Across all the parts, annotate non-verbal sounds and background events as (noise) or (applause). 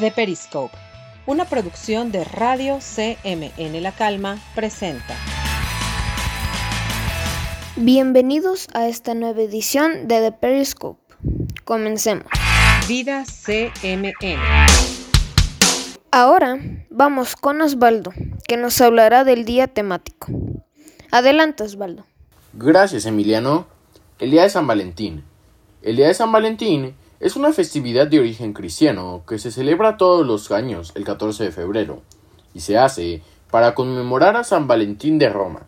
The Periscope, una producción de Radio CMN La Calma, presenta. Bienvenidos a esta nueva edición de The Periscope. Comencemos. Vida CMN. Ahora vamos con Osvaldo, que nos hablará del día temático. Adelante, Osvaldo. Gracias, Emiliano. El día de San Valentín. El día de San Valentín es una festividad de origen cristiano que se celebra todos los años el 14 de febrero y se hace para conmemorar a San Valentín de Roma.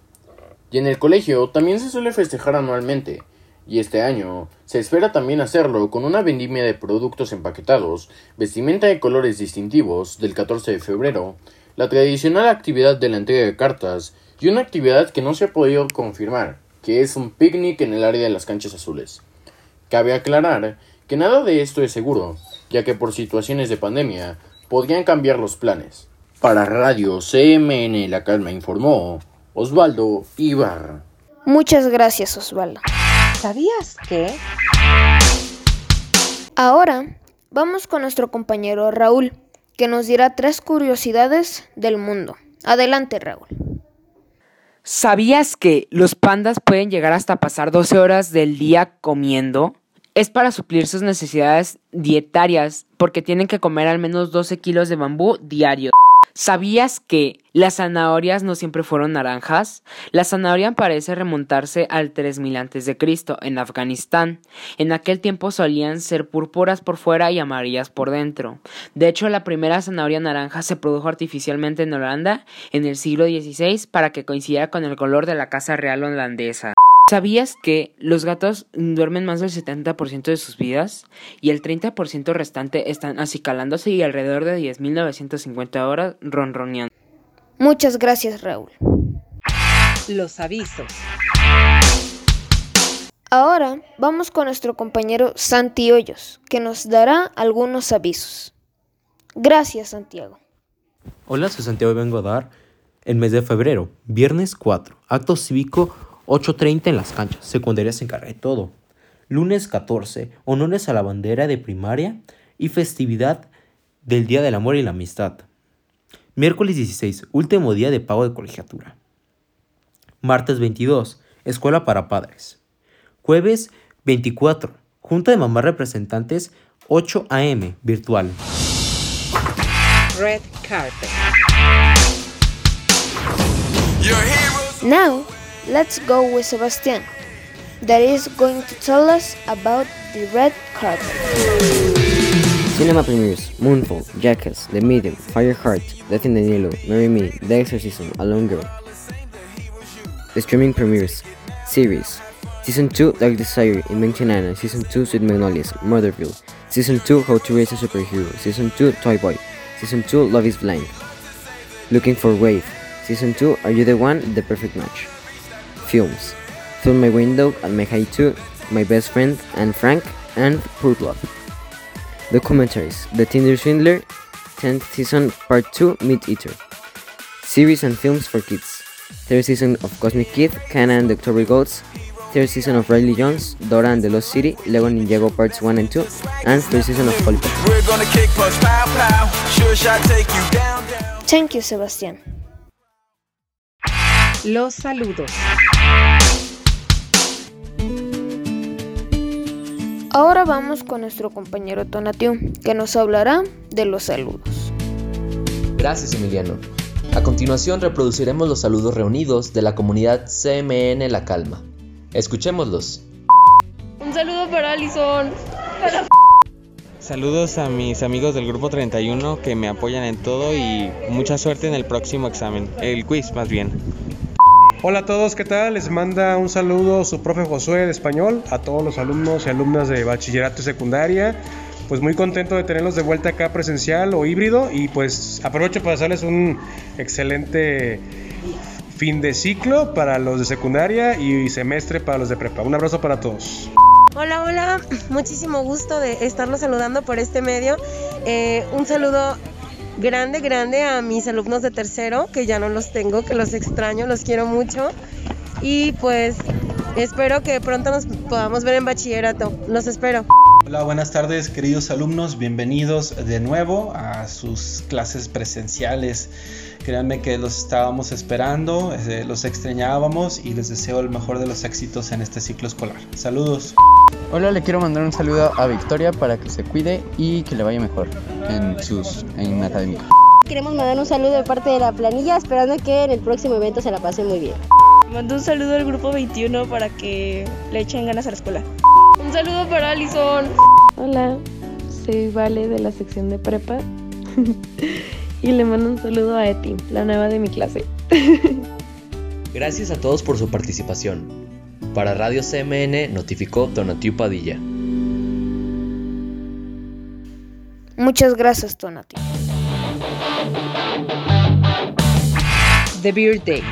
Y en el colegio también se suele festejar anualmente, y este año se espera también hacerlo con una vendimia de productos empaquetados, vestimenta de colores distintivos del 14 de febrero, la tradicional actividad de la entrega de cartas y una actividad que no se ha podido confirmar, que es un picnic en el área de las canchas azules. Cabe aclarar que nada de esto es seguro, ya que por situaciones de pandemia podrían cambiar los planes. Para Radio CMN La Calma informó Osvaldo Ibarra. Muchas gracias, Osvaldo. ¿Sabías que? Ahora vamos con nuestro compañero Raúl, que nos dirá tres curiosidades del mundo. Adelante, Raúl. ¿Sabías que los pandas pueden llegar hasta pasar 12 horas del día comiendo? Es para suplir sus necesidades dietarias porque tienen que comer al menos 12 kilos de bambú diario. ¿Sabías que las zanahorias no siempre fueron naranjas? La zanahoria parece remontarse al 3000 a.C. en Afganistán. En aquel tiempo solían ser púrpuras por fuera y amarillas por dentro. De hecho, la primera zanahoria naranja se produjo artificialmente en Holanda en el siglo XVI para que coincidiera con el color de la casa real holandesa. ¿Sabías que los gatos duermen más del 70% de sus vidas y el 30% restante están acicalándose y alrededor de 10.950 horas ronroneando? Muchas gracias, Raúl. Los avisos. Ahora vamos con nuestro compañero Santi Hoyos, que nos dará algunos avisos. Gracias, Santiago. Hola, soy Santiago y vengo a dar el mes de febrero, viernes 4, acto cívico 8.30 en las canchas, secundaria se encarga de todo. Lunes 14, honores a la bandera de primaria y festividad del Día del Amor y la Amistad. Miércoles 16, último día de pago de colegiatura. Martes 22, escuela para padres. Jueves 24, junta de mamás representantes 8 a.m. virtual. Red Carpet. Now, let's go with Sebastian, that is going to tell us about the red carpet. Cinema premieres Moonfall, Jackass, The Medium, Fireheart, Death in the Nilo, Marry Me, The Exorcism, A Alone Girl. The streaming premieres Series Season 2 Dark Desire, Invention Anna, Season 2 Sweet Magnolias, Murderville, Season 2 How to Raise a Superhero, Season 2 Toy Boy, Season 2 Love is Blind. Looking for Wave, Season 2 Are You the One? The Perfect Match. Films Through My Window and My High 2, My Best Friend and Frank, and Poor Love. Documentaries The Tinder Swindler, 10th Season Part 2 Meat Eater. Series and films for kids. Third season of Cosmic Kid, Kana and the October Goats. Third season of Riley Jones, Dora and the Lost City, Lego Ninjago Parts 1 and 2, and third season of Polly Pocket. We're gonna kick punch, pow, pow. Sure shot, take you down, down. Thank you, Sebastián. Los saludos. Ahora vamos con nuestro compañero Tonatiu, que nos hablará de los saludos. Gracias, Emiliano. A continuación reproduciremos los saludos reunidos de la comunidad CMN La Calma. Escuchémoslos. Un saludo para Alison. Saludos a mis amigos del grupo 31 que me apoyan en todo y mucha suerte en el próximo examen, el quiz más bien. Hola a todos, ¿qué tal? Les manda un saludo su profe Josué de español, a todos los alumnos y alumnas de bachillerato y secundaria. Pues muy contento de tenerlos de vuelta acá presencial o híbrido y pues aprovecho para hacerles un excelente fin de ciclo para los de secundaria y semestre para los de prepa. Un abrazo para todos. Hola, hola. Muchísimo gusto de estarlos saludando por este medio. Eh, un saludo grande, grande a mis alumnos de tercero, que ya no los tengo, que los extraño, los quiero mucho. Y pues espero que pronto nos podamos ver en bachillerato. Los espero. Hola, buenas tardes queridos alumnos, bienvenidos de nuevo a sus clases presenciales. Créanme que los estábamos esperando, eh, los extrañábamos y les deseo el mejor de los éxitos en este ciclo escolar. Saludos. Hola, le quiero mandar un saludo a Victoria para que se cuide y que le vaya mejor en sus en académica. Queremos mandar un saludo de parte de la planilla, esperando que en el próximo evento se la pase muy bien. Mando un saludo al grupo 21 para que le echen ganas a la escuela. Un saludo para Alison. Hola, soy Vale de la sección de prepa. (laughs) y le mando un saludo a Eti, la nueva de mi clase. (laughs) Gracias a todos por su participación. Para Radio CMN notificó Tonatiu Padilla. Muchas gracias, Tonatiu. The Beer Days.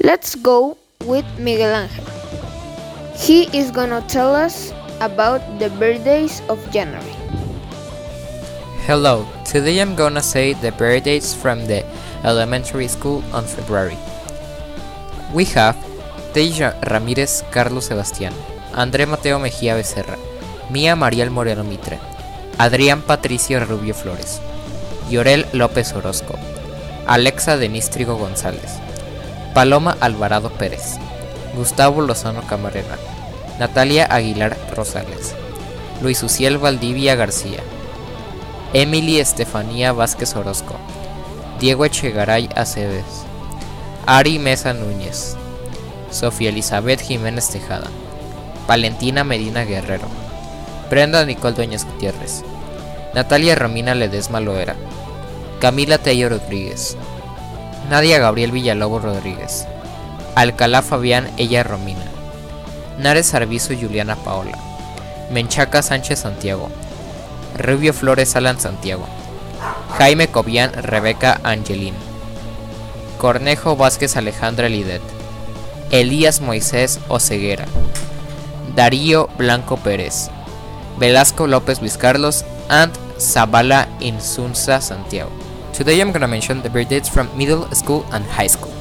Let's go with Miguel Angel. He is gonna tell us about the birthdays of January. Hello, today I'm gonna say the birthdays from the elementary school on February. We have Deja Ramírez Carlos Sebastián, André Mateo Mejía Becerra, Mía Mariel Moreno Mitre, Adrián Patricio Rubio Flores, Llorel López Orozco, Alexa Denís González, Paloma Alvarado Pérez, Gustavo Lozano Camarena, Natalia Aguilar Rosales, Luis Uciel Valdivia García, Emily Estefanía Vázquez Orozco, Diego Echegaray Aceves, Ari Mesa Núñez, Sofía Elizabeth Jiménez Tejada, Valentina Medina Guerrero, Brenda Nicole Dueñas Gutiérrez, Natalia Romina Ledesma Loera, Camila Tello Rodríguez, Nadia Gabriel Villalobos Rodríguez, Alcalá Fabián Ella Romina, Nares Arbizo Juliana Paola, Menchaca Sánchez Santiago, Rubio Flores Alan Santiago, Jaime Cobian Rebeca Angelín, Cornejo Vázquez Alejandra Lidet, Elías Moisés Oceguera, Darío Blanco Pérez, Velasco López Luis Carlos, and Zabala Insunza Santiago. Today I'm gonna mention the birth dates from middle school and high school.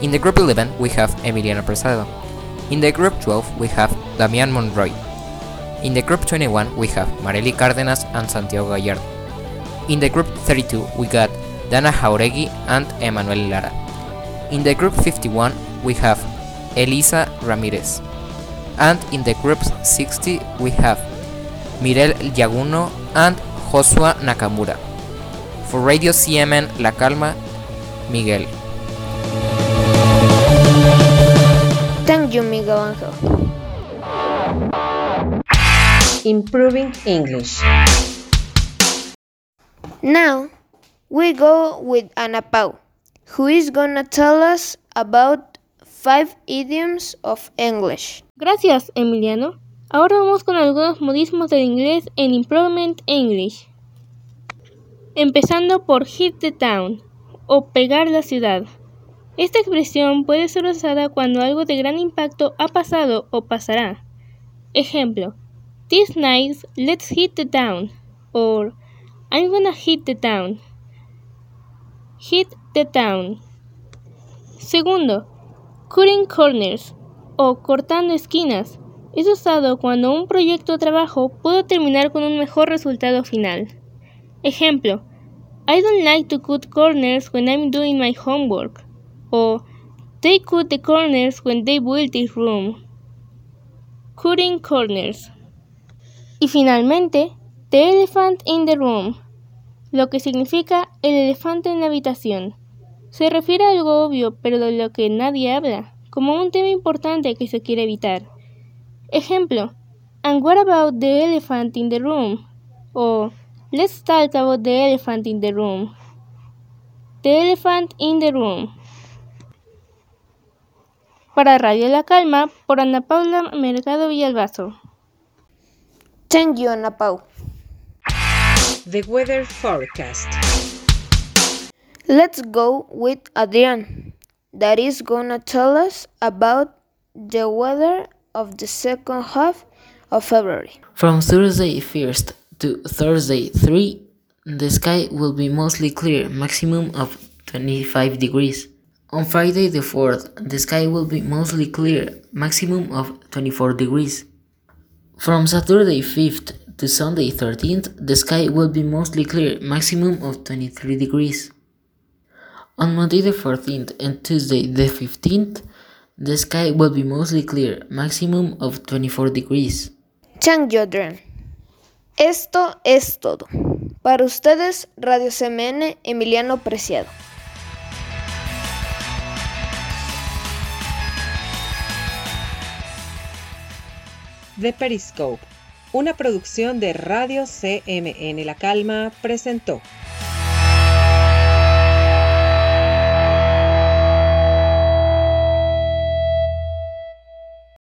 In the group 11 we have Emiliano Prasado. In the group 12 we have Damian Monroy. In the group 21 we have Marely Cárdenas and Santiago Gallardo. In the group 32 we got Dana Jauregui and Emanuel Lara. In the group 51 we have Elisa Ramirez. And in the group 60 we have Mirel Yaguno and Joshua Nakamura. For Radio CMN La Calma, Miguel. Thank you, Miguel Angel. Improving English. Now, we go with Ana Pau, who is gonna tell us about five idioms of English. Gracias, Emiliano. Ahora vamos con algunos modismos del inglés en Improvement English. Empezando por hit the town o pegar la ciudad. Esta expresión puede ser usada cuando algo de gran impacto ha pasado o pasará. Ejemplo: This night let's hit the town or I'm gonna hit the town. Hit the town. Segundo, cutting corners o cortando esquinas. Es usado cuando un proyecto o trabajo puede terminar con un mejor resultado final. Ejemplo, I don't like to cut corners when I'm doing my homework. O they cut the corners when they built this room. Cutting corners. Y finalmente, the elephant in the room, lo que significa el elefante en la habitación. Se refiere a algo obvio, pero de lo que nadie habla, como un tema importante que se quiere evitar. Ejemplo, and what about the elephant in the room? O Let's talk about the elephant in the room. The elephant in the room. Para Radio La Calma, por Ana Paula Mercado Villalbazo. Thank you, Ana Pau. The weather forecast. Let's go with Adrian, that is gonna tell us about the weather of the second half of February. From Thursday 1st to Thursday 3, the sky will be mostly clear, maximum of 25 degrees. On Friday the 4th, the sky will be mostly clear, maximum of 24 degrees. From Saturday 5th to Sunday 13th, the sky will be mostly clear, maximum of 23 degrees. On Monday the 14th and Tuesday the 15th, the sky will be mostly clear, maximum of 24 degrees. Chang. Esto es todo. Para ustedes, Radio CMN, Emiliano Preciado. The Periscope, una producción de Radio CMN La Calma, presentó.